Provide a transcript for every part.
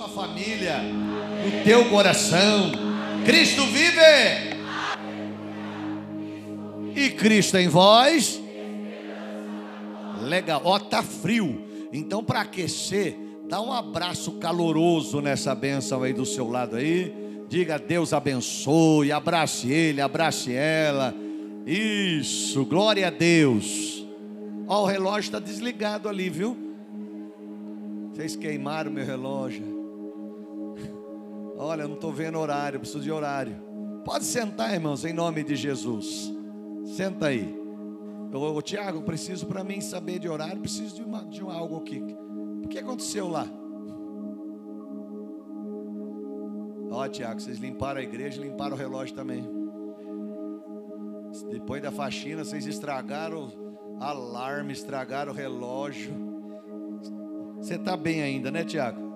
sua família, no teu coração. Cristo vive. E Cristo em vós. Legal. Ó, tá frio. Então, para aquecer, dá um abraço caloroso nessa bênção aí do seu lado aí. Diga Deus abençoe, abrace ele, abrace ela. Isso, glória a Deus. Ó, o relógio está desligado ali, viu? Vocês queimaram meu relógio. Olha, eu não estou vendo horário, preciso de horário. Pode sentar, irmãos, em nome de Jesus. Senta aí. Ô, Tiago, preciso para mim saber de horário, preciso de, uma, de algo aqui. O que aconteceu lá? Ó, Tiago, vocês limparam a igreja, limparam o relógio também. Depois da faxina, vocês estragaram o alarme, estragaram o relógio. Você está bem ainda, né, Tiago?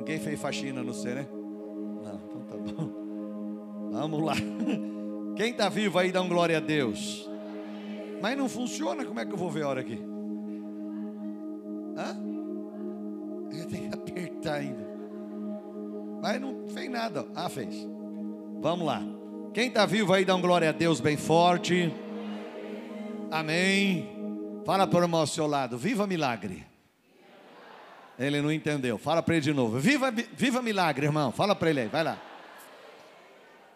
Ninguém fez faxina no você, né? Não, então tá bom. Vamos lá. Quem está vivo aí, dá um glória a Deus. Mas não funciona, como é que eu vou ver a hora aqui? Hã? Eu tenho que apertar ainda. Mas não fez nada. Ah, fez. Vamos lá. Quem está vivo aí, dá um glória a Deus bem forte. Amém. Fala para o seu lado. Viva milagre. Ele não entendeu. Fala para ele de novo. Viva, viva milagre, irmão. Fala para ele aí. Vai lá.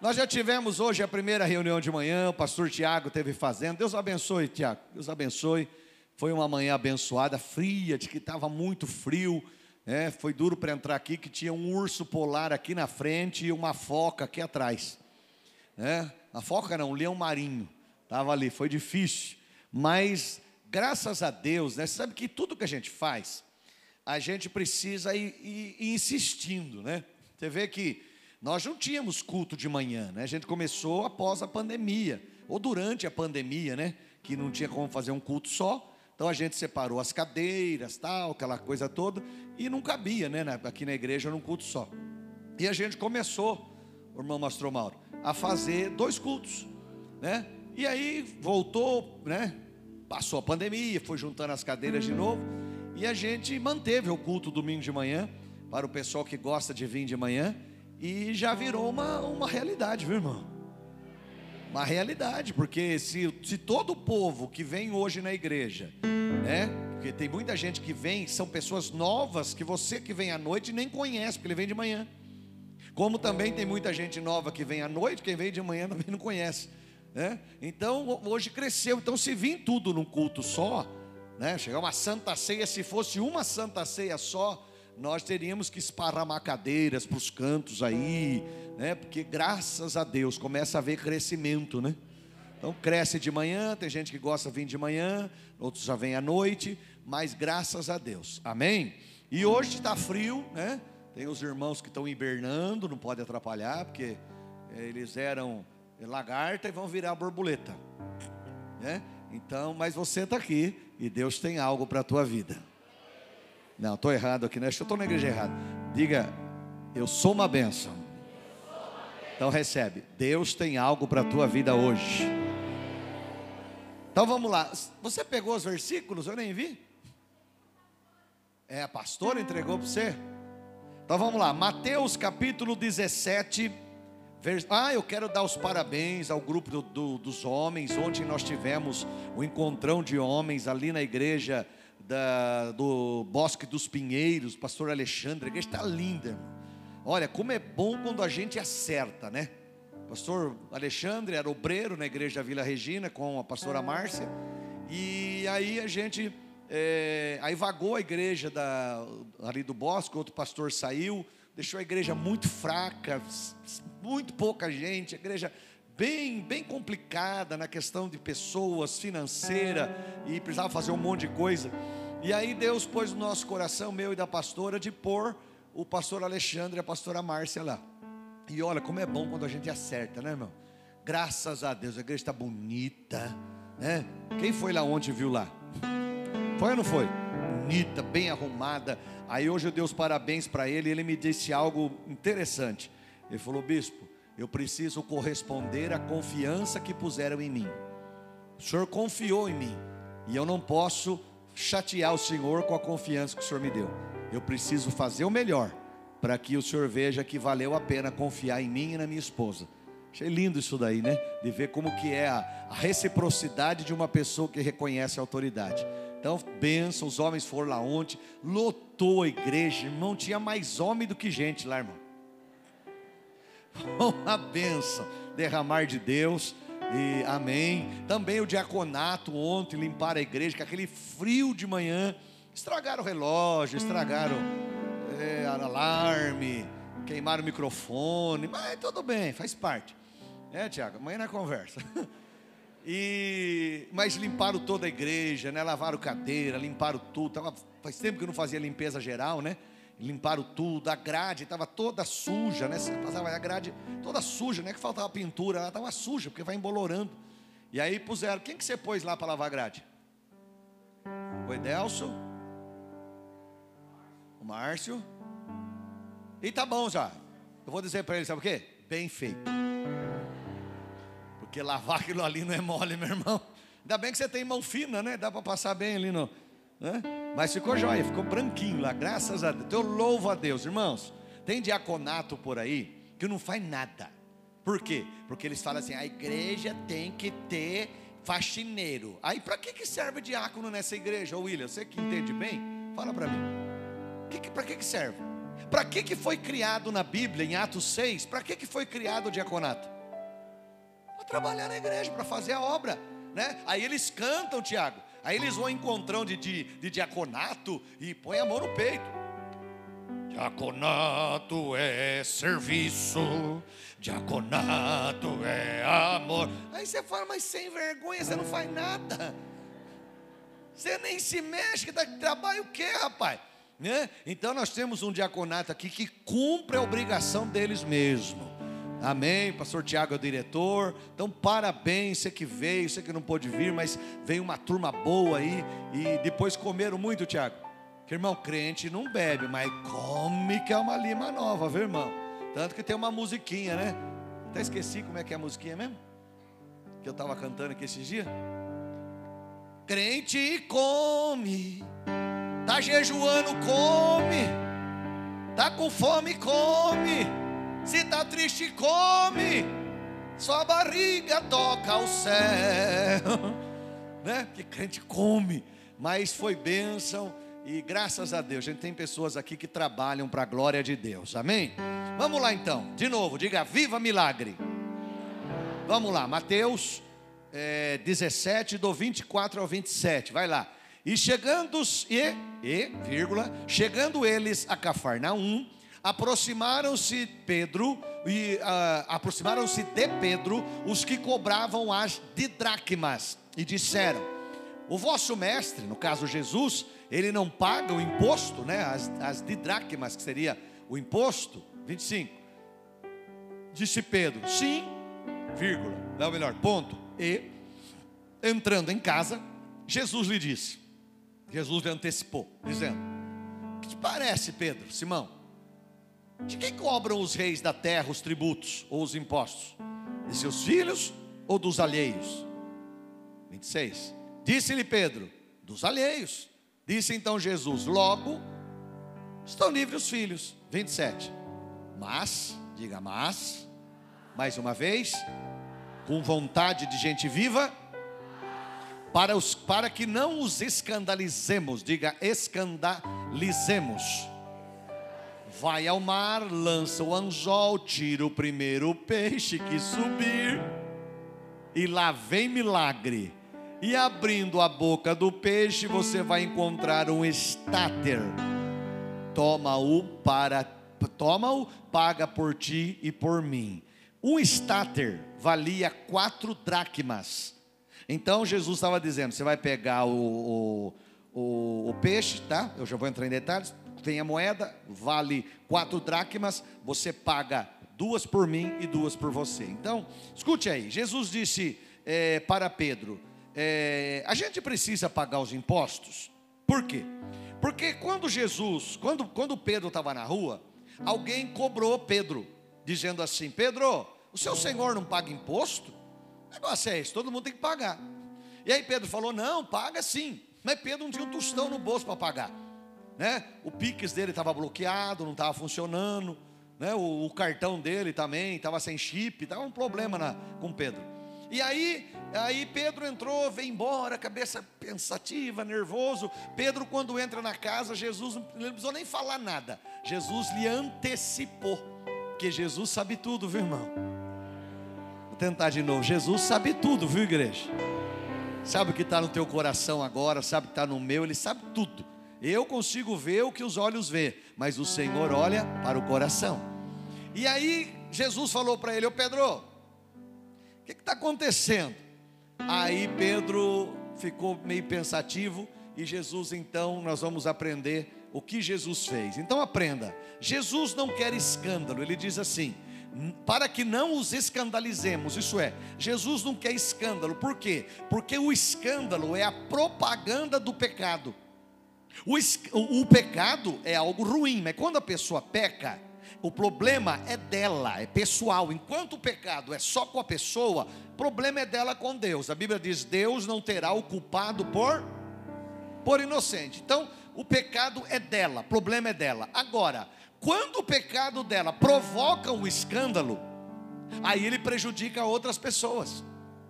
Nós já tivemos hoje a primeira reunião de manhã. O pastor Tiago teve fazendo. Deus abençoe, Tiago. Deus abençoe. Foi uma manhã abençoada, fria, de que estava muito frio. É, foi duro para entrar aqui, que tinha um urso polar aqui na frente e uma foca aqui atrás. É, a foca não, um leão marinho. Estava ali, foi difícil. Mas, graças a Deus, né, você sabe que tudo que a gente faz, a gente precisa ir, ir, ir insistindo, né? Você vê que nós não tínhamos culto de manhã, né? A gente começou após a pandemia, ou durante a pandemia, né? Que não tinha como fazer um culto só. Então a gente separou as cadeiras, tal, aquela coisa toda, e não cabia, né, aqui na igreja num culto só. E a gente começou, o irmão Mastro Mauro, a fazer dois cultos, né? E aí voltou, né? Passou a pandemia, foi juntando as cadeiras de novo, e a gente manteve o culto domingo de manhã, para o pessoal que gosta de vir de manhã, e já virou uma, uma realidade, viu, irmão? uma realidade, porque se, se todo o povo que vem hoje na igreja, né? Porque tem muita gente que vem, são pessoas novas que você que vem à noite nem conhece, porque ele vem de manhã. Como também tem muita gente nova que vem à noite, quem vem de manhã também não conhece. Né? Então hoje cresceu. Então se vir tudo num culto só, né? Chegar uma santa ceia, se fosse uma santa ceia só, nós teríamos que esparramar cadeiras para os cantos aí, né? Porque graças a Deus começa a haver crescimento, né? Então cresce de manhã, tem gente que gosta de vir de manhã, outros já vêm à noite, mas graças a Deus, amém? E hoje está frio, né? Tem os irmãos que estão hibernando, não pode atrapalhar, porque eles eram lagarta e vão virar borboleta, né? Então, mas você está aqui e Deus tem algo para a tua vida. Não, estou errado aqui, né? Eu estou na igreja errada. Diga, eu sou uma bênção. Então recebe. Deus tem algo para a tua vida hoje. Então vamos lá. Você pegou os versículos? Eu nem vi. É, a pastora entregou para você. Então vamos lá. Mateus capítulo 17. Ah, eu quero dar os parabéns ao grupo do, do, dos homens. Ontem nós tivemos o um encontrão de homens ali na igreja da, do Bosque dos Pinheiros, pastor Alexandre, a igreja está linda. Olha, como é bom quando a gente acerta, né? Pastor Alexandre era obreiro na igreja da Vila Regina com a pastora Márcia, e aí a gente, é, aí vagou a igreja da, ali do Bosque, outro pastor saiu, deixou a igreja muito fraca, muito pouca gente, a igreja bem, bem complicada na questão de pessoas, financeira, e precisava fazer um monte de coisa. E aí Deus pôs no nosso coração, meu e da pastora, de pôr o pastor Alexandre e a pastora Márcia lá. E olha como é bom quando a gente acerta, né, meu? Graças a Deus, a igreja está bonita, né? Quem foi lá ontem viu lá? Foi ou não foi? Bonita, bem arrumada. Aí hoje eu dei os parabéns para ele e ele me disse algo interessante. Ele falou, bispo, eu preciso corresponder à confiança que puseram em mim. O Senhor confiou em mim, e eu não posso chatear o Senhor com a confiança que o Senhor me deu. Eu preciso fazer o melhor para que o senhor veja que valeu a pena confiar em mim e na minha esposa. Achei lindo isso daí, né? De ver como que é a, reciprocidade de uma pessoa que reconhece a autoridade. Então, benção, os homens foram lá ontem, lotou a igreja, irmão, tinha mais homem do que gente lá, irmão. Uma benção, derramar de Deus, e amém. Também o diaconato ontem, limpar a igreja, com aquele frio de manhã, estragaram o relógio, estragaram é, alarme, queimaram o microfone, mas tudo bem, faz parte. É, Tiago, amanhã na conversa. E, mas limparam toda a igreja, né? Lavaram cadeira, limparam tudo. Tava, faz tempo que eu não fazia limpeza geral, né? Limparam tudo, a grade estava toda suja, né? Você passava a grade toda suja, não é que faltava pintura, ela estava suja, porque vai embolorando. E aí puseram, quem que você pôs lá para lavar a grade? O Edelso, o Márcio. E tá bom já. Eu vou dizer para ele, sabe o quê? Bem feito. Porque lavar aquilo ali não é mole, meu irmão. Ainda bem que você tem mão fina, né? Dá para passar bem ali no. Né? Mas ficou jóia, ficou branquinho lá, graças a Deus. Eu louvo a Deus, irmãos. Tem diaconato por aí que não faz nada. Por quê? Porque eles falam assim: a igreja tem que ter faxineiro. Aí para que, que serve diácono nessa igreja, William? Você que entende bem, fala para mim. Que que, para que, que serve? Para que, que foi criado na Bíblia, em Atos 6? Para que, que foi criado o diaconato? Para trabalhar na igreja, para fazer a obra. Né? Aí eles cantam, Tiago. Aí eles vão encontrão de, de, de diaconato e põe a mão no peito. Diaconato é serviço, diaconato é amor. Aí você fala, mas sem vergonha, você não faz nada. Você nem se mexe, que dá trabalho o quê, rapaz? Né? Então nós temos um diaconato aqui que cumpre a obrigação deles mesmo. Amém. Pastor Tiago é o diretor. Então, parabéns, você que veio, você que não pôde vir, mas veio uma turma boa aí. E depois comeram muito, Tiago. Que irmão, crente não bebe, mas come que é uma lima nova, viu, irmão? Tanto que tem uma musiquinha, né? Até esqueci como é que é a musiquinha mesmo. Que eu estava cantando aqui esses dias. Crente come Está jejuando, come. Está com fome, come. Se está triste, come. Sua barriga toca ao céu. né? Que crente come. Mas foi bênção. E graças a Deus, a gente tem pessoas aqui que trabalham para a glória de Deus. Amém? Vamos lá então. De novo, diga viva milagre. Vamos lá, Mateus é, 17, do 24 ao 27. Vai lá. E chegando e, e, vírgula, chegando eles a Cafarnaum, aproximaram-se Pedro e uh, aproximaram-se de Pedro os que cobravam as didracmas e disseram: O vosso mestre, no caso Jesus, ele não paga o imposto, né? As, as que seria o imposto. 25. Disse Pedro: Sim, vírgula, é o melhor, ponto. E entrando em casa, Jesus lhe disse: Jesus lhe antecipou, dizendo: O que te parece, Pedro, Simão? De quem cobram os reis da terra os tributos ou os impostos? De seus filhos ou dos alheios? 26. Disse-lhe Pedro: Dos alheios. Disse então Jesus: Logo, estão livres os filhos. 27. Mas, diga mas, mais uma vez, com vontade de gente viva para, os, para que não os escandalizemos, diga escandalizemos. Vai ao mar, lança o anzol, tira o primeiro peixe que subir, e lá vem milagre. E abrindo a boca do peixe, você vai encontrar um estáter. Toma-o para toma-o, paga por ti e por mim. Um estáter valia quatro dracmas. Então Jesus estava dizendo: você vai pegar o, o, o, o, peixe, tá? Eu já vou entrar em detalhes. Tem a moeda, vale quatro dracmas, você paga duas por mim e duas por você. Então, escute aí: Jesus disse é, para Pedro: é, a gente precisa pagar os impostos. Por quê? Porque quando Jesus, quando, quando Pedro estava na rua, alguém cobrou Pedro, dizendo assim: Pedro, o seu senhor não paga imposto? negócio é esse? Todo mundo tem que pagar. E aí Pedro falou: Não, paga sim. Mas Pedro não tinha um tostão no bolso para pagar. Né? O Pix dele estava bloqueado, não estava funcionando, né? O, o, cartão dele também estava sem chip, estava um problema na, com Pedro. E aí, aí Pedro entrou, veio embora, cabeça pensativa, nervoso. Pedro, quando entra na casa, Jesus não precisou nem falar nada. Jesus lhe antecipou, porque Jesus sabe tudo, viu irmão? Vou tentar de novo. Jesus sabe tudo, viu igreja? Sabe o que está no teu coração agora, sabe o que está no meu, Ele sabe tudo. Eu consigo ver o que os olhos vê, mas o Senhor olha para o coração. E aí Jesus falou para ele: Ô Pedro, o que está acontecendo? Aí Pedro ficou meio pensativo e Jesus então nós vamos aprender o que Jesus fez. Então aprenda. Jesus não quer escândalo. Ele diz assim: para que não os escandalizemos. Isso é, Jesus não quer escândalo. Por quê? Porque o escândalo é a propaganda do pecado. O, o, pecado é algo ruim, mas quando a pessoa peca, o problema é dela, é pessoal. Enquanto o pecado é só com a pessoa, o problema é dela com Deus. A Bíblia diz: Deus não terá o culpado por por inocente. Então, o pecado é dela, o problema é dela. Agora, quando o pecado dela provoca o escândalo, aí ele prejudica outras pessoas.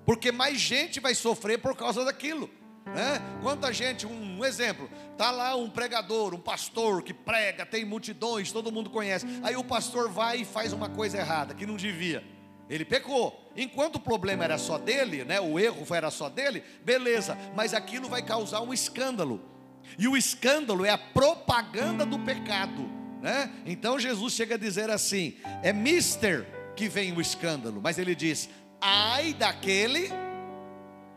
Porque mais gente vai sofrer por causa daquilo. Né? Quanta gente, um, exemplo, tá lá um pregador, um pastor que prega, tem multidões, todo mundo conhece. Aí o pastor vai e faz uma coisa errada que não devia. Ele pecou. Enquanto o problema era só dele, né? O erro era só dele, beleza. Mas aquilo vai causar um escândalo. E o escândalo é a propaganda do pecado, né? Então Jesus chega a dizer assim: é mister que vem o escândalo, mas ele diz: ai daquele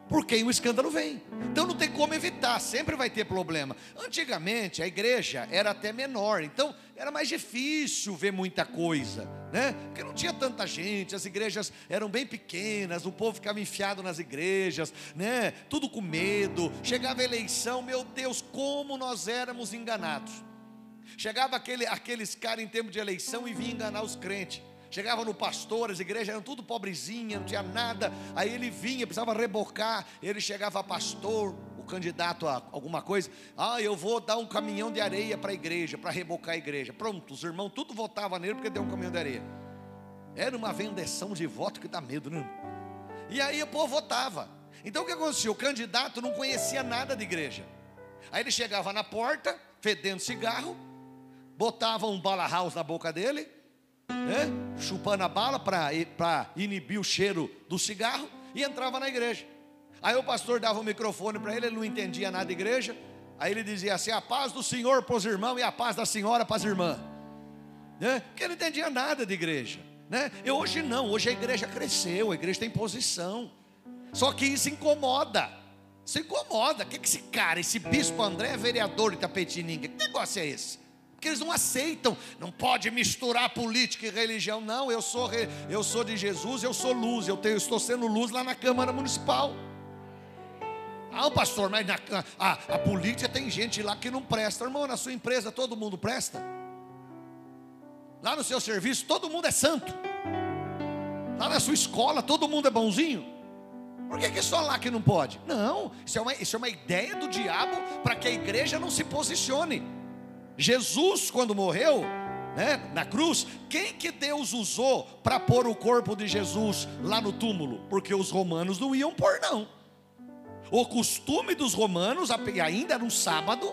por quem o escândalo vem. Então não tem como evitar, sempre vai ter problema. Antigamente a igreja era até menor, então era mais difícil ver muita coisa, né? Porque não tinha tanta gente, as igrejas eram bem pequenas, o povo ficava enfiado nas igrejas, né? Tudo com medo. Chegava a eleição, meu Deus, como nós éramos enganados. Chegava aquele, aqueles caras em tempo de eleição e vinha enganar os crentes. Chegava no pastor, as igrejas eram tudo pobrezinha, não tinha nada. Aí ele vinha, precisava rebocar. Ele chegava pastor, o candidato a alguma coisa. Ah, eu vou dar um caminhão de areia para a igreja, para rebocar a igreja. Pronto, os irmãos tudo votavam nele porque deu um caminhão de areia. Era uma vendeção de voto que dá medo, né? E aí o povo votava. Então o que acontecia? O candidato não conhecia nada de igreja. Aí ele chegava na porta, fedendo cigarro, botava um bala house na boca dele né? chupando a bala para inibir o cheiro do cigarro e entrava na igreja. Aí o pastor dava o microfone para ele, ele não entendia nada de igreja. Aí ele dizia assim: a paz do Senhor para os irmãos e a paz da senhora para as irmãs. Né? Porque ele não entendia nada de igreja. Né? E hoje não, hoje a igreja cresceu, a igreja tem posição. Só que isso incomoda. Isso incomoda. O que, que esse cara, esse bispo André é vereador de Tapetininga? Que negócio é esse? Porque eles não aceitam, não pode misturar política e religião. Não, eu sou, eu sou de Jesus, eu sou luz, eu, tenho, eu estou sendo luz lá na Câmara Municipal. Ah, pastor, mas na, a, a política tem gente lá que não presta. Irmão, na sua empresa todo mundo presta. Lá no seu serviço todo mundo é santo. Lá na sua escola todo mundo é bonzinho. Por que, que só lá que não pode? Não, isso é uma, isso é uma ideia do diabo para que a igreja não se posicione. Jesus, quando morreu, né, na cruz, quem que Deus usou para pôr o corpo de Jesus lá no túmulo? Porque os romanos não iam pôr, não. O costume dos romanos, ainda era um sábado,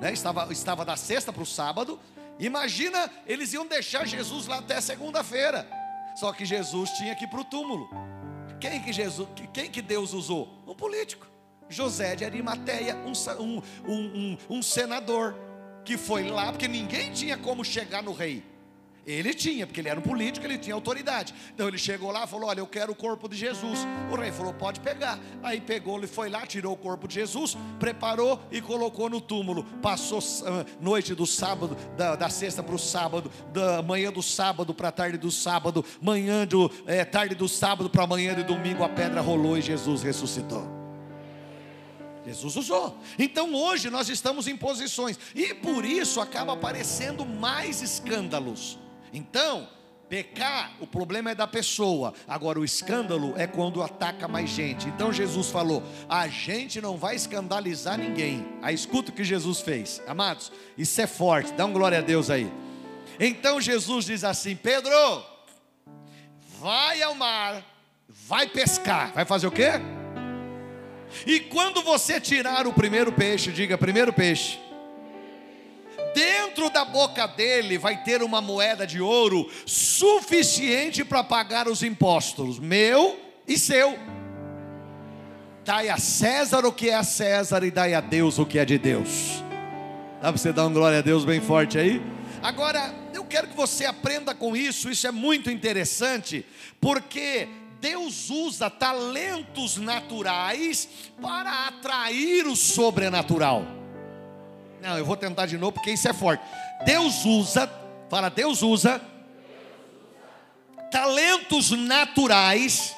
né, estava, estava da sexta para o sábado. Imagina, eles iam deixar Jesus lá até segunda-feira. Só que Jesus tinha que ir para o túmulo. Quem que, Jesus, quem que Deus usou? Um político. José de Arimateia, um, um, um, um senador que foi lá, porque ninguém tinha como chegar no rei. Ele tinha, porque ele era um político, ele tinha autoridade. Então ele chegou lá e falou: Olha, eu quero o corpo de Jesus. O rei falou: Pode pegar. Aí pegou, ele foi lá, tirou o corpo de Jesus, preparou e colocou no túmulo. Passou uh, noite do sábado, da, da sexta para o sábado, da manhã do sábado para a tarde do sábado, manhã do é, tarde do sábado para manhã de domingo, a pedra rolou e Jesus ressuscitou. Jesus usou. Então hoje nós estamos em posições e por isso acaba aparecendo mais escândalos. Então, Pecar, o problema é da pessoa. Agora, o escândalo é quando ataca mais gente. Então, Jesus falou: a gente não vai escandalizar ninguém. Aí, escuta o que Jesus fez. Amados, isso é forte. Dá um glória a Deus aí. Então, Jesus diz assim: Pedro, vai ao mar, vai pescar. Vai fazer o quê? E quando você tirar o primeiro peixe, diga primeiro peixe dentro da boca dele vai ter uma moeda de ouro suficiente para pagar os impostos, meu e seu. Dai a César o que é a César e dai a Deus o que é de Deus. Dá para você dar um glória a Deus bem forte aí? Agora, eu quero que você aprenda com isso, isso é muito interessante, porque Deus usa talentos naturais para atrair o sobrenatural. Não, eu vou tentar de novo porque isso é forte. Deus usa, fala, Deus usa talentos naturais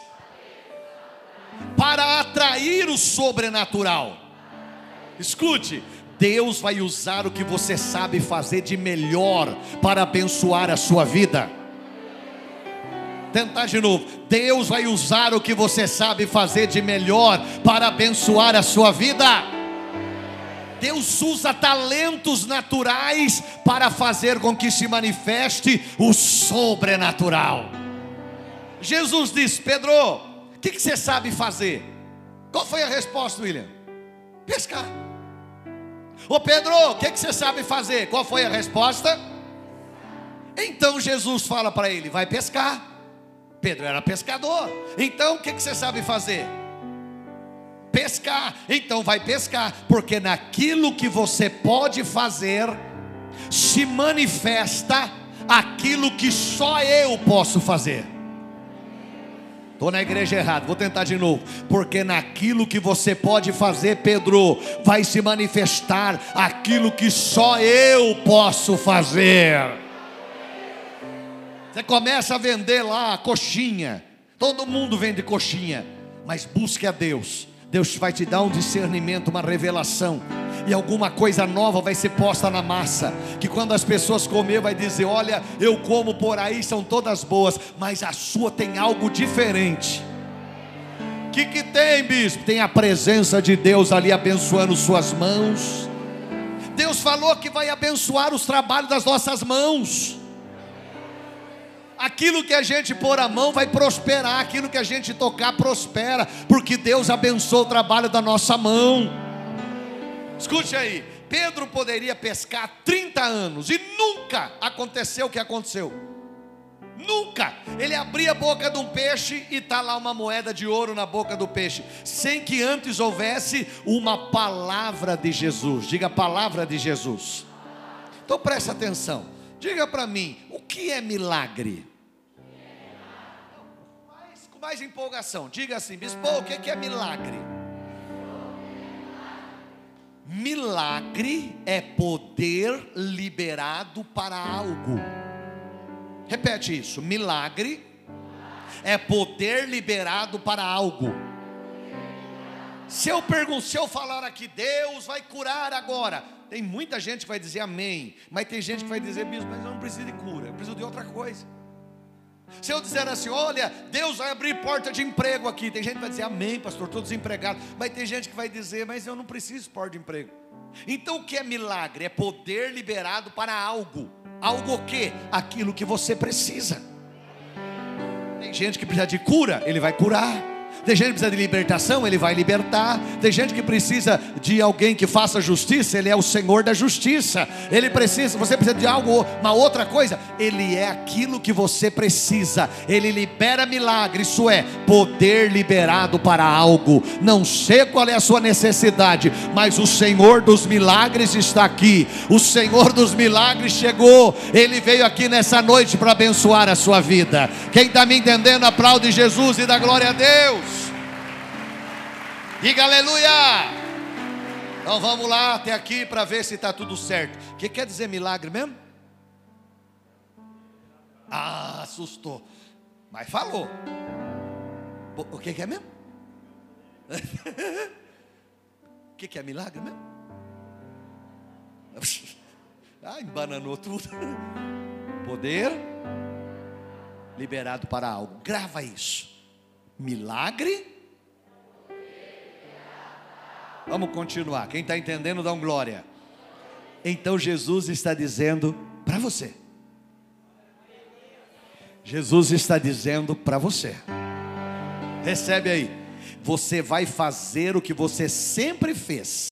para atrair o sobrenatural. Escute, Deus vai usar o que você sabe fazer de melhor para abençoar a sua vida. Tentar de novo. Deus vai usar o que você sabe fazer de melhor para abençoar a sua vida. Deus usa talentos naturais para fazer com que se manifeste o sobrenatural. Jesus disse: Pedro, o que, que, você sabe fazer? Qual foi a resposta, William? Pescar. Ô Pedro, o que, que você sabe fazer? Qual foi a resposta? Então Jesus fala para ele: vai pescar. Pedro era pescador. Então o que, que você sabe fazer? pescar, então vai pescar, porque naquilo que você pode fazer, se manifesta aquilo que só eu posso fazer. Estou na igreja errada, vou tentar de novo. Porque naquilo que você pode fazer, Pedro, vai se manifestar aquilo que só eu posso fazer. Você começa a vender lá coxinha, todo mundo vende coxinha, mas busque a Deus Deus vai te dar um discernimento, uma revelação, e alguma coisa nova vai ser posta na massa. Que quando as pessoas comer, vai dizer: Olha, eu como por aí, são todas boas, mas a sua tem algo diferente. O que, que tem, bispo? Tem a presença de Deus ali abençoando suas mãos. Deus falou que vai abençoar os trabalhos das nossas mãos. Aquilo que a gente pôr a mão vai prosperar, aquilo que a gente tocar prospera, porque Deus abençoa o trabalho da nossa mão. Escute aí, Pedro poderia pescar 30 anos e nunca aconteceu o que aconteceu. Nunca. Ele abria a boca de um peixe e está lá uma moeda de ouro na boca do peixe, sem que antes houvesse uma palavra de Jesus. Diga palavra de Jesus. Então preste atenção. Diga para mim, o que é milagre? Mais, com mais empolgação, diga assim, bispo, o que é milagre? Milagre é poder liberado para algo. Repete isso. Milagre é poder liberado para algo. Se eu se eu falar aqui, Deus vai curar agora, tem muita gente que vai dizer amém, mas tem gente que vai dizer, bispo, mas eu não preciso de cura, eu preciso de outra coisa. Se eu disser assim, olha, Deus vai abrir porta de emprego aqui, tem gente que vai dizer amém, pastor, estou desempregado, mas tem gente que vai dizer, mas eu não preciso de porta de emprego. Então o que é milagre? É poder liberado para algo. Algo o quê? Aquilo que você precisa. Tem gente que precisa de cura, ele vai curar. Tem gente que precisa de libertação, Ele vai libertar. Tem gente que precisa de alguém que faça justiça, Ele é o Senhor da justiça. Ele precisa, você precisa de algo, uma outra coisa, Ele é aquilo que você precisa. Ele libera milagre, isso é, poder liberado para algo. Não sei qual é a sua necessidade, mas o Senhor dos milagres está aqui. O Senhor dos milagres chegou. Ele veio aqui nessa noite para abençoar a sua vida. Quem está me entendendo, aplaude Jesus e dá glória a Deus. Diga aleluia! Então vamos lá até aqui para ver se está tudo certo. O que quer dizer milagre mesmo? Ah, assustou. Mas falou. O que, que é mesmo? O que, que é milagre mesmo? Ah, embananou tudo. Poder liberado para algo. Grava isso. Milagre. Vamos continuar. Quem está entendendo, dá um glória. Então Jesus está dizendo para você. Jesus está dizendo para você. Recebe aí. Você vai fazer o que você sempre fez.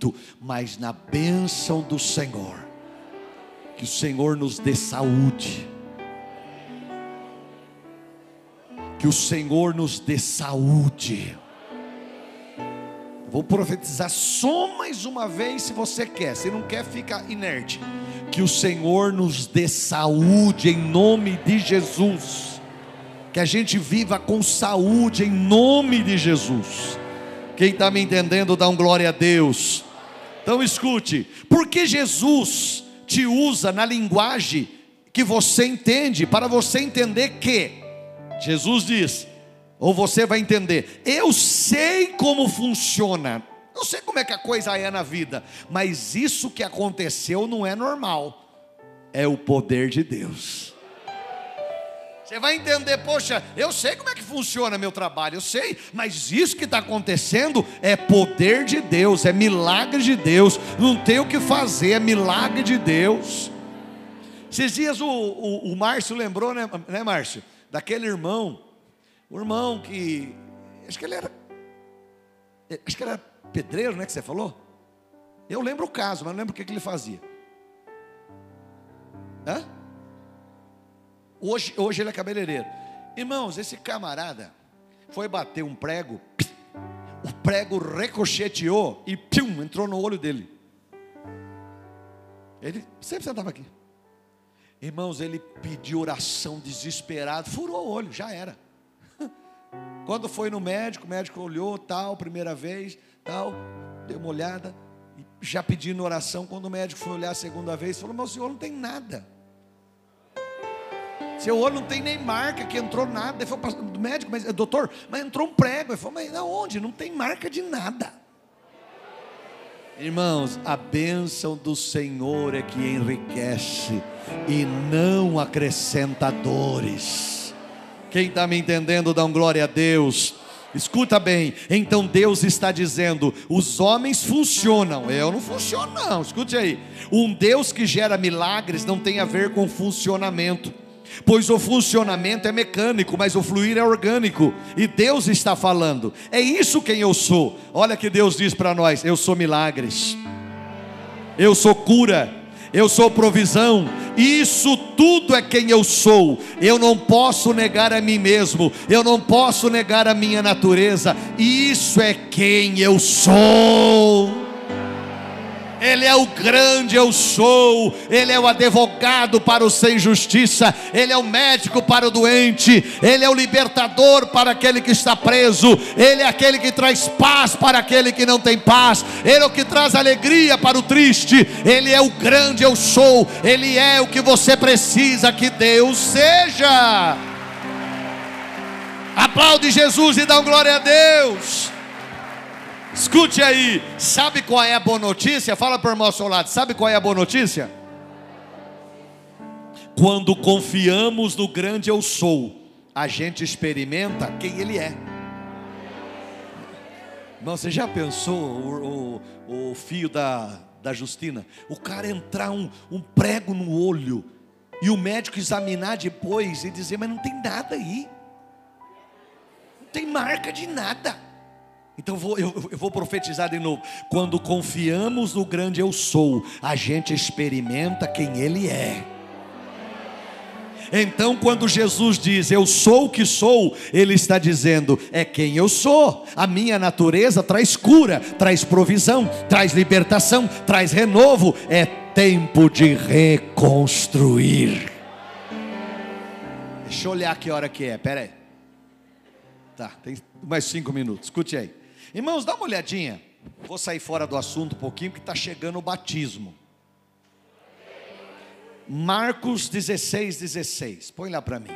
Muito, mas na bênção do Senhor. Que o Senhor nos dê saúde. Que o Senhor nos dê saúde. Vou profetizar só mais uma vez se você quer. Se não quer, fica inerte. Que o Senhor nos dê saúde em nome de Jesus. Que a gente viva com saúde em nome de Jesus. Quem está me entendendo, dá um glória a Deus. Então escute, porque Jesus te usa na linguagem que você entende, para você entender que, Jesus diz, ou você vai entender, eu sei como funciona, não sei como é que a coisa é na vida, mas isso que aconteceu não é normal, é o poder de Deus. Você vai entender, poxa, eu sei como é que funciona meu trabalho, eu sei, mas isso que está acontecendo é poder de Deus, é milagre de Deus, não tem o que fazer, é milagre de Deus. Esses dias o, o, o Márcio lembrou, né, né, Márcio? Daquele irmão, o irmão que, acho que ele era, acho que era pedreiro, né, que você falou? Eu lembro o caso, mas não lembro o que, que ele fazia. Hã? Hoje, hoje ele é cabeleireiro. Irmãos, esse camarada foi bater um prego, o prego recocheteou e pium, entrou no olho dele. Ele sempre sentava aqui. Irmãos, ele pediu oração desesperado, furou o olho, já era. Quando foi no médico, o médico olhou, tal, primeira vez, tal, deu uma olhada, já pedindo oração. Quando o médico foi olhar a segunda vez, falou: Meu senhor não tem nada. Seu olho não tem nem marca, que entrou nada. Ele falou para o médico, mas doutor, mas entrou um prego. Ele falou, mas onde? Não tem marca de nada. Irmãos, a bênção do Senhor é que enriquece e não acrescenta dores. Quem está me entendendo, dá um glória a Deus. Escuta bem, então Deus está dizendo: os homens funcionam, eu não funciono, não. Escute aí, um Deus que gera milagres não tem a ver com funcionamento pois o funcionamento é mecânico, mas o fluir é orgânico, e Deus está falando, é isso quem eu sou. Olha que Deus diz para nós: eu sou milagres, eu sou cura, eu sou provisão, isso tudo é quem eu sou. Eu não posso negar a mim mesmo, eu não posso negar a minha natureza, isso é quem eu sou. Ele é o grande eu sou, Ele é o advogado para o sem justiça, Ele é o médico para o doente, Ele é o libertador para aquele que está preso, Ele é aquele que traz paz para aquele que não tem paz, Ele é o que traz alegria para o triste, Ele é o grande eu sou, Ele é o que você precisa que Deus seja. Aplaude Jesus e dá um glória a Deus. Escute aí, sabe qual é a boa notícia? Fala para o irmão ao seu lado, sabe qual é a boa notícia? Quando confiamos no grande eu sou, a gente experimenta quem ele é. Não, você já pensou o, o, o fio da, da Justina? O cara entrar um, um prego no olho e o médico examinar depois e dizer, mas não tem nada aí, não tem marca de nada. Então vou, eu, eu, vou profetizar de novo. Quando confiamos no grande eu sou, a gente experimenta quem Ele é. Então, quando Jesus diz eu sou o que sou, Ele está dizendo é quem eu sou. A minha natureza traz cura, traz provisão, traz libertação, traz renovo. É tempo de reconstruir. Deixa eu olhar que hora que é, aí. Tá, tem mais cinco minutos, escute aí. Irmãos, dá uma olhadinha. Vou sair fora do assunto um pouquinho, que está chegando o batismo. Marcos 16, 16. Põe lá para mim.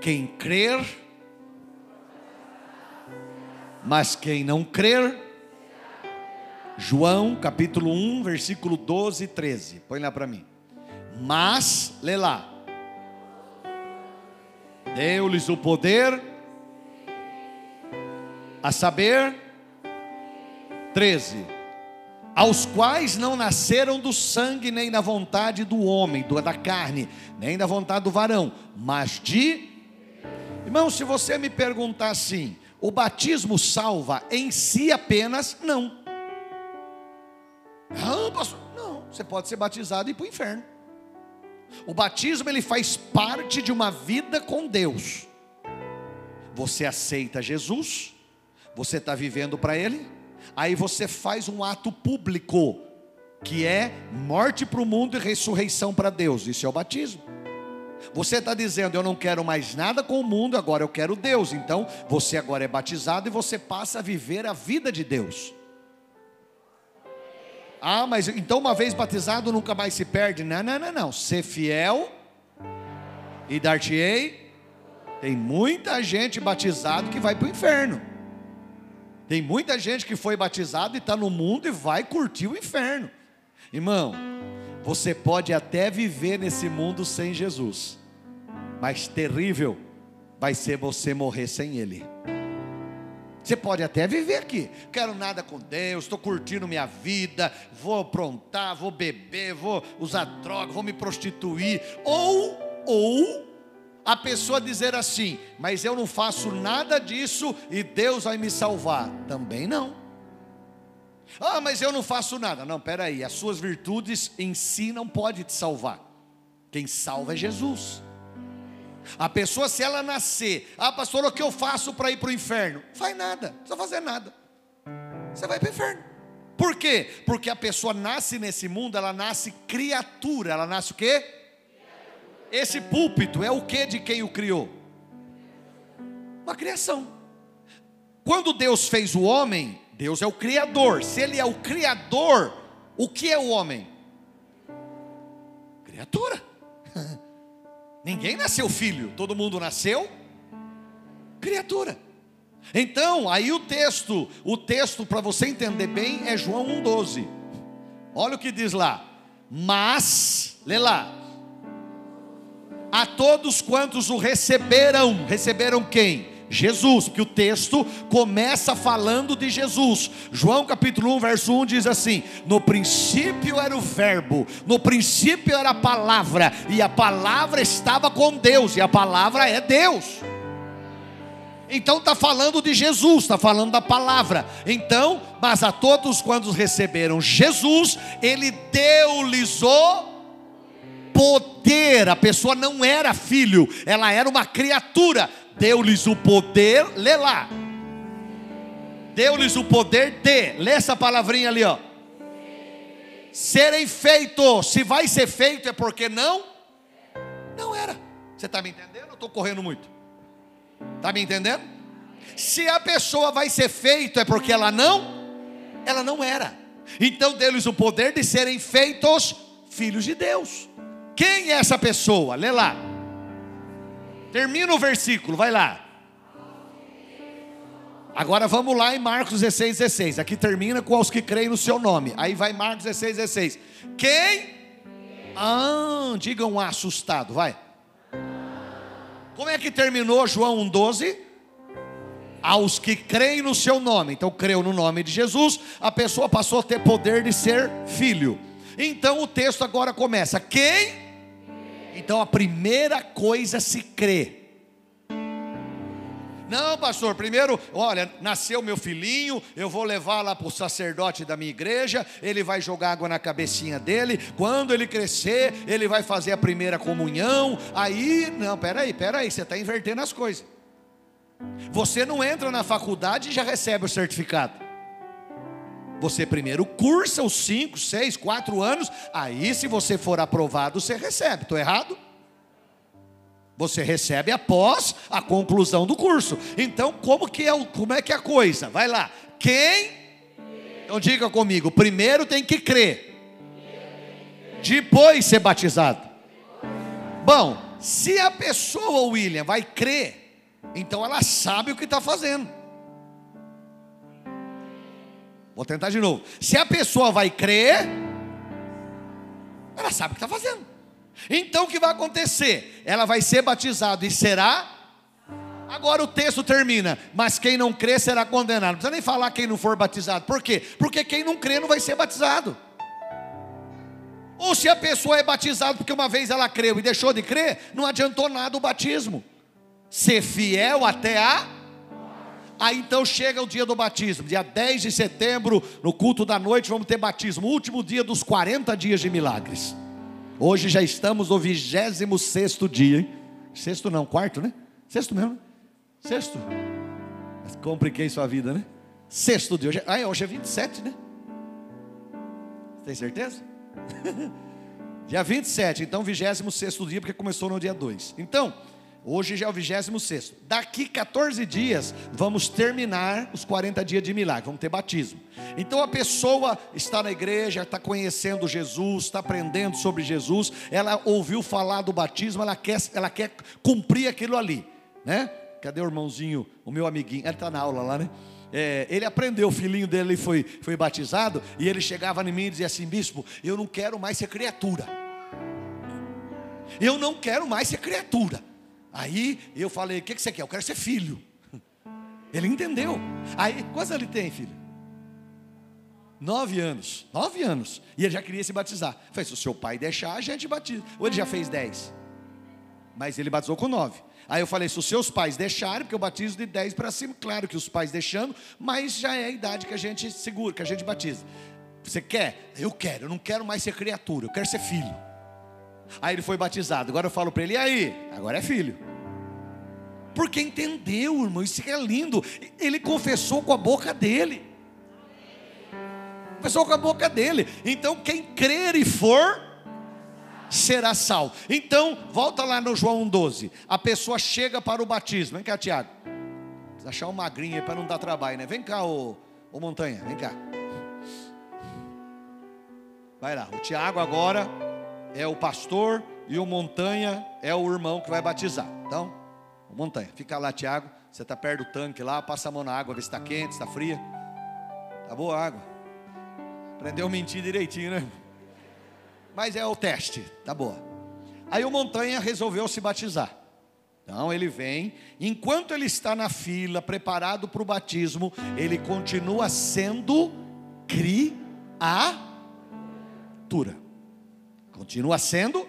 Quem crer, mas quem não crer, João capítulo 1, versículo 12 e 13. Põe lá para mim. Mas, lê lá. Deu-lhes o poder a saber, 13: aos quais não nasceram do sangue, nem da vontade do homem, da carne, nem da vontade do varão, mas de. Irmão, se você me perguntar assim, o batismo salva em si apenas? Não. Não, pastor. Não, você pode ser batizado e ir para o inferno. O batismo ele faz parte de uma vida com Deus. Você aceita Jesus, você está vivendo para Ele, aí você faz um ato público, que é morte para o mundo e ressurreição para Deus. Isso é o batismo. Você está dizendo, eu não quero mais nada com o mundo, agora eu quero Deus. Então, você agora é batizado e você passa a viver a vida de Deus. Ah, mas então uma vez batizado nunca mais se perde. Não, não, não, não. Ser fiel e dar-te-ei. Tem muita gente batizado que vai para o inferno. Tem muita gente que foi batizado e está no mundo e vai curtir o inferno. Irmão, você pode até viver nesse mundo sem Jesus, mas terrível vai ser você morrer sem Ele. Você pode até viver aqui, quero nada com Deus, estou curtindo minha vida, vou aprontar, vou beber, vou usar droga, vou me prostituir, ou, ou, a pessoa dizer assim, mas eu não faço nada disso e Deus vai me salvar. Também não. Ah, mas eu não faço nada. Não, peraí, as suas virtudes em si não pode te salvar. Quem salva é Jesus. A pessoa, se ela nascer, ah, pastor, o que eu faço para ir para o inferno? Faz nada, não precisa fazer nada. Você vai para o inferno. Por quê? Porque a pessoa nasce nesse mundo, ela nasce criatura. Ela nasce o quê? Esse púlpito é o que de quem o criou? Uma criação. Quando Deus fez o homem, Deus é o criador. Se ele é o criador, o que é o homem? Criatura. Ninguém nasceu filho, todo mundo nasceu criatura. Então, aí o texto, o texto para você entender bem é João 1:12. Olha o que diz lá. Mas, lê lá. A todos quantos o receberam, receberam quem? Jesus, porque o texto começa falando de Jesus. João capítulo 1, verso 1 diz assim: No princípio era o Verbo, no princípio era a palavra, e a palavra estava com Deus, e a palavra é Deus. Então está falando de Jesus, está falando da palavra. Então, mas a todos quando receberam Jesus, Ele deu-lhes o poder. A pessoa não era filho, ela era uma criatura deu-lhes o poder, lê lá. Deu-lhes o poder de, lê essa palavrinha ali, ó. Serem feitos. Se vai ser feito é porque não, não era. Você está me entendendo? Eu estou correndo muito. Está me entendendo? Se a pessoa vai ser feito é porque ela não, ela não era. Então deu-lhes o poder de serem feitos filhos de Deus. Quem é essa pessoa? Lê lá. Termina o versículo, vai lá. Agora vamos lá em Marcos 16, 16. Aqui termina com os que creem no seu nome. Aí vai Marcos 16, 16. Quem? Ah, diga um assustado, vai. Como é que terminou João 1,12? Aos que creem no seu nome. Então, creu no nome de Jesus, a pessoa passou a ter poder de ser filho. Então, o texto agora começa: Quem? Então a primeira coisa se crê. Não, pastor, primeiro, olha, nasceu meu filhinho, eu vou levar lá para o sacerdote da minha igreja, ele vai jogar água na cabecinha dele, quando ele crescer, ele vai fazer a primeira comunhão, aí, não, peraí, peraí, você está invertendo as coisas. Você não entra na faculdade e já recebe o certificado. Você primeiro cursa os 5, 6, 4 anos, aí se você for aprovado, você recebe. Estou errado? Você recebe após a conclusão do curso. Então, como que é, como é que é a coisa? Vai lá. Quem? Então diga comigo, primeiro tem que crer. Depois ser batizado. Bom, se a pessoa, William, vai crer, então ela sabe o que está fazendo. Vou tentar de novo. Se a pessoa vai crer, ela sabe o que está fazendo. Então o que vai acontecer? Ela vai ser batizada e será. Agora o texto termina, mas quem não crê será condenado. Não precisa nem falar quem não for batizado. Por quê? Porque quem não crê não vai ser batizado. Ou se a pessoa é batizada porque uma vez ela creu e deixou de crer, não adiantou nada o batismo. Ser fiel até a Aí então chega o dia do batismo, dia 10 de setembro, no culto da noite, vamos ter batismo, último dia dos 40 dias de milagres. Hoje já estamos no 26 dia, hein? Sexto não, quarto, né? Sexto mesmo, né? Sexto. Compliquei sua vida, né? Sexto dia. Hoje, ah, hoje é 27, né? Tem certeza? dia 27, então 26 dia, porque começou no dia 2. Então, Hoje já é o 26. Daqui 14 dias, vamos terminar os 40 dias de milagre, vamos ter batismo. Então a pessoa está na igreja, está conhecendo Jesus, está aprendendo sobre Jesus, ela ouviu falar do batismo, ela quer, ela quer cumprir aquilo ali, né? Cadê o irmãozinho, o meu amiguinho? Ele está na aula lá, né? É, ele aprendeu, o filhinho dele foi, foi batizado, e ele chegava em mim e dizia assim: Bispo, eu não quero mais ser criatura. Eu não quero mais ser criatura. Aí eu falei: O que, que você quer? Eu quero ser filho. Ele entendeu. Aí, quantos ele tem, filho? Nove anos. Nove anos. E ele já queria se batizar. Eu falei: Se o seu pai deixar, a gente batiza. Ou ele já fez dez. Mas ele batizou com nove. Aí eu falei: se os seus pais deixarem, porque eu batizo de 10 para cima, claro que os pais deixando, mas já é a idade que a gente segura, que a gente batiza. Você quer? Eu quero, eu não quero mais ser criatura, eu quero ser filho. Aí ele foi batizado. Agora eu falo para ele: e aí? Agora é filho. Porque entendeu, irmão, isso é lindo. Ele confessou com a boca dele. Confessou com a boca dele. Então, quem crer e for, será salvo. Então, volta lá no João 12. A pessoa chega para o batismo. Vem cá, Tiago. Precisa achar um magrinho aí para não dar trabalho, né? Vem cá, ô, ô Montanha, vem cá. Vai lá, o Tiago agora é o pastor e o Montanha é o irmão que vai batizar. Então, o Montanha, fica lá, Tiago. Você está perto do tanque lá, passa a mão na água, vê se está quente, está fria. Está boa a água. Aprendeu a mentir direitinho, né? Mas é o teste, tá boa. Aí o Montanha resolveu se batizar. Então ele vem, enquanto ele está na fila, preparado para o batismo, ele continua sendo criatura. Continua sendo.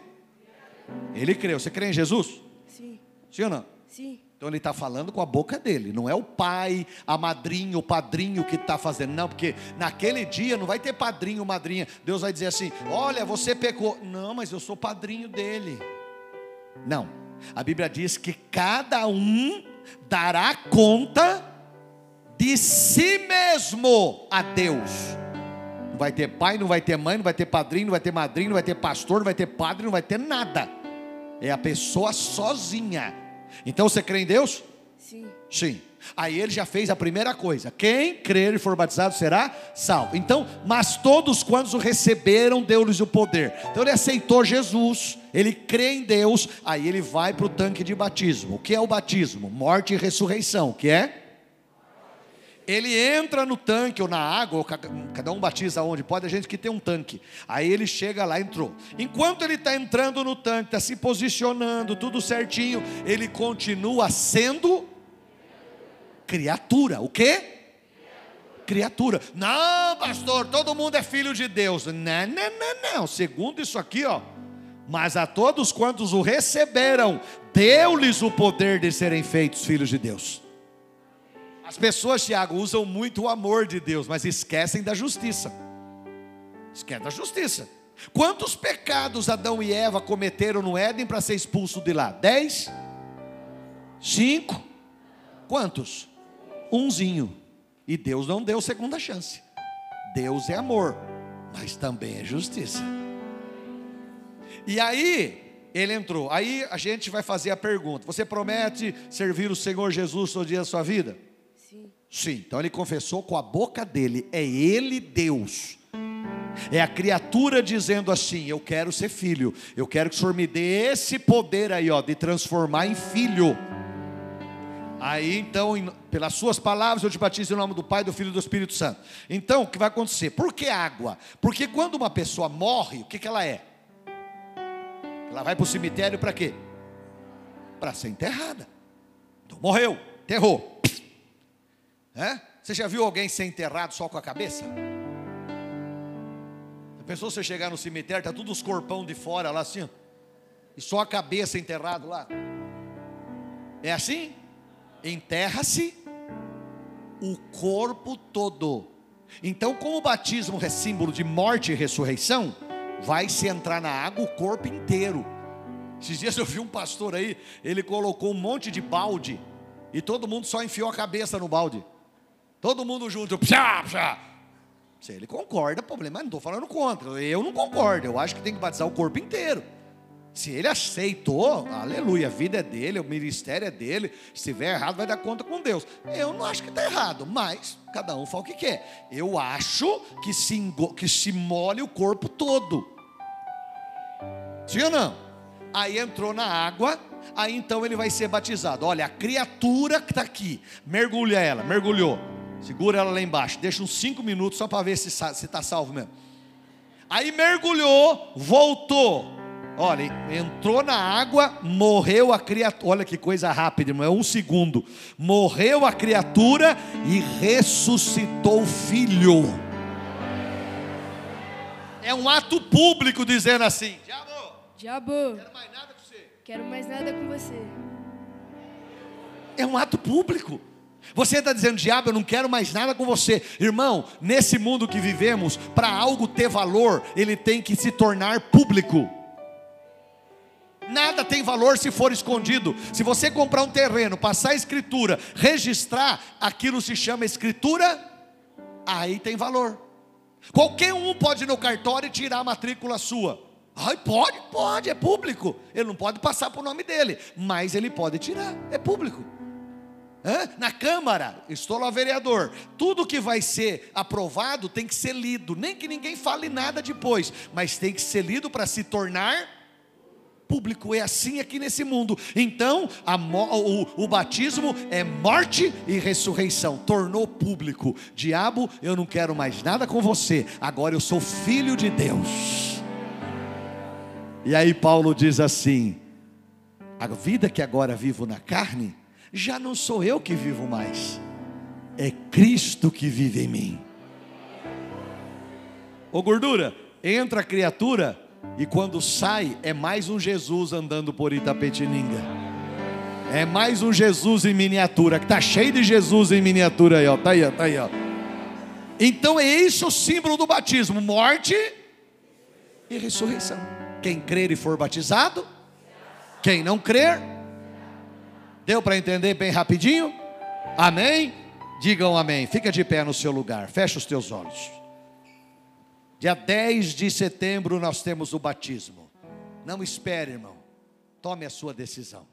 Ele creu. Você crê em Jesus? Sim. Sim ou não? Sim. Então ele está falando com a boca dele, não é o pai, a madrinha, o padrinho que está fazendo, não, porque naquele dia não vai ter padrinho, madrinha. Deus vai dizer assim: olha, você pecou. Não, mas eu sou padrinho dele. Não, a Bíblia diz que cada um dará conta de si mesmo a Deus vai ter pai, não vai ter mãe, não vai ter padrinho, não vai ter madrinho, não vai ter pastor, não vai ter padre, não vai ter nada. É a pessoa sozinha. Então você crê em Deus? Sim. Sim. Aí ele já fez a primeira coisa: quem crer e for batizado será salvo. Então, mas todos quantos o receberam, deu-lhes o poder. Então ele aceitou Jesus, ele crê em Deus, aí ele vai para o tanque de batismo. O que é o batismo? Morte e ressurreição. O que é? Ele entra no tanque ou na água, ou cada um batiza onde pode, a gente que tem um tanque. Aí ele chega lá, entrou. Enquanto ele está entrando no tanque, está se posicionando, tudo certinho, ele continua sendo criatura. O quê? Criatura. Não, pastor, todo mundo é filho de Deus. Não, não, não, não. Segundo isso aqui, ó. Mas a todos quantos o receberam, deu-lhes o poder de serem feitos filhos de Deus. As pessoas, Tiago, usam muito o amor de Deus, mas esquecem da justiça. Esquecem da justiça. Quantos pecados Adão e Eva cometeram no Éden para ser expulso de lá? Dez? Cinco? Quantos? Umzinho. E Deus não deu segunda chance. Deus é amor, mas também é justiça. E aí, ele entrou. Aí a gente vai fazer a pergunta: Você promete servir o Senhor Jesus todo dia da sua vida? Sim, então ele confessou com a boca dele: é ele Deus. É a criatura dizendo assim: Eu quero ser filho, eu quero que o Senhor me dê esse poder aí, ó, de transformar em filho. Aí então, pelas suas palavras, eu te batizo em nome do Pai, do Filho e do Espírito Santo. Então, o que vai acontecer? Por que água? Porque quando uma pessoa morre, o que, que ela é? Ela vai para o cemitério para quê? Para ser enterrada. Então, morreu, enterrou. É? Você já viu alguém ser enterrado só com a cabeça? Já pensou você chegar no cemitério, tá tudo os corpão de fora lá assim, e só a cabeça enterrado lá? É assim? Enterra-se o corpo todo. Então, como o batismo é símbolo de morte e ressurreição, vai se entrar na água o corpo inteiro. Esses dias eu vi um pastor aí, ele colocou um monte de balde e todo mundo só enfiou a cabeça no balde. Todo mundo junto, pshá, pshá. Se ele concorda, problema, não estou falando contra. Eu não concordo, eu acho que tem que batizar o corpo inteiro. Se ele aceitou, aleluia, a vida é dele, o ministério é dele. Se estiver errado, vai dar conta com Deus. Eu não acho que está errado, mas cada um fala o que quer. Eu acho que se, que se molhe o corpo todo. Sim ou não? Aí entrou na água, aí então ele vai ser batizado. Olha, a criatura que está aqui, mergulha ela, mergulhou. Segura ela lá embaixo, deixa uns cinco minutos só para ver se está salvo mesmo. Aí mergulhou, voltou. Olha, entrou na água, morreu a criatura. Olha que coisa rápida, não é um segundo. Morreu a criatura e ressuscitou o filho. É um ato público dizendo assim: Diabo, Diabo, quero mais nada com você. quero mais nada com você. É um ato público. Você está dizendo, diabo, eu não quero mais nada com você. Irmão, nesse mundo que vivemos, para algo ter valor, ele tem que se tornar público. Nada tem valor se for escondido. Se você comprar um terreno, passar a escritura, registrar, aquilo se chama escritura, aí tem valor. Qualquer um pode ir no cartório e tirar a matrícula sua. Ai, pode, pode, é público. Ele não pode passar por nome dele, mas ele pode tirar, é público. Hã? Na Câmara, estou lá vereador. Tudo que vai ser aprovado tem que ser lido, nem que ninguém fale nada depois, mas tem que ser lido para se tornar público. É assim aqui nesse mundo. Então, o, o batismo é morte e ressurreição. Tornou público. Diabo, eu não quero mais nada com você. Agora eu sou filho de Deus. E aí Paulo diz assim: a vida que agora vivo na carne, já não sou eu que vivo mais, é Cristo que vive em mim. Ô gordura, entra a criatura e quando sai é mais um Jesus andando por Itapetininga. É mais um Jesus em miniatura, que tá cheio de Jesus em miniatura aí, ó. Tá aí, ó, tá aí, ó. Então é isso o símbolo do batismo: morte e ressurreição. Quem crer e for batizado, quem não crer, deu para entender bem rapidinho? Amém? Digam amém. Fica de pé no seu lugar, fecha os teus olhos. Dia 10 de setembro nós temos o batismo. Não espere, irmão. Tome a sua decisão.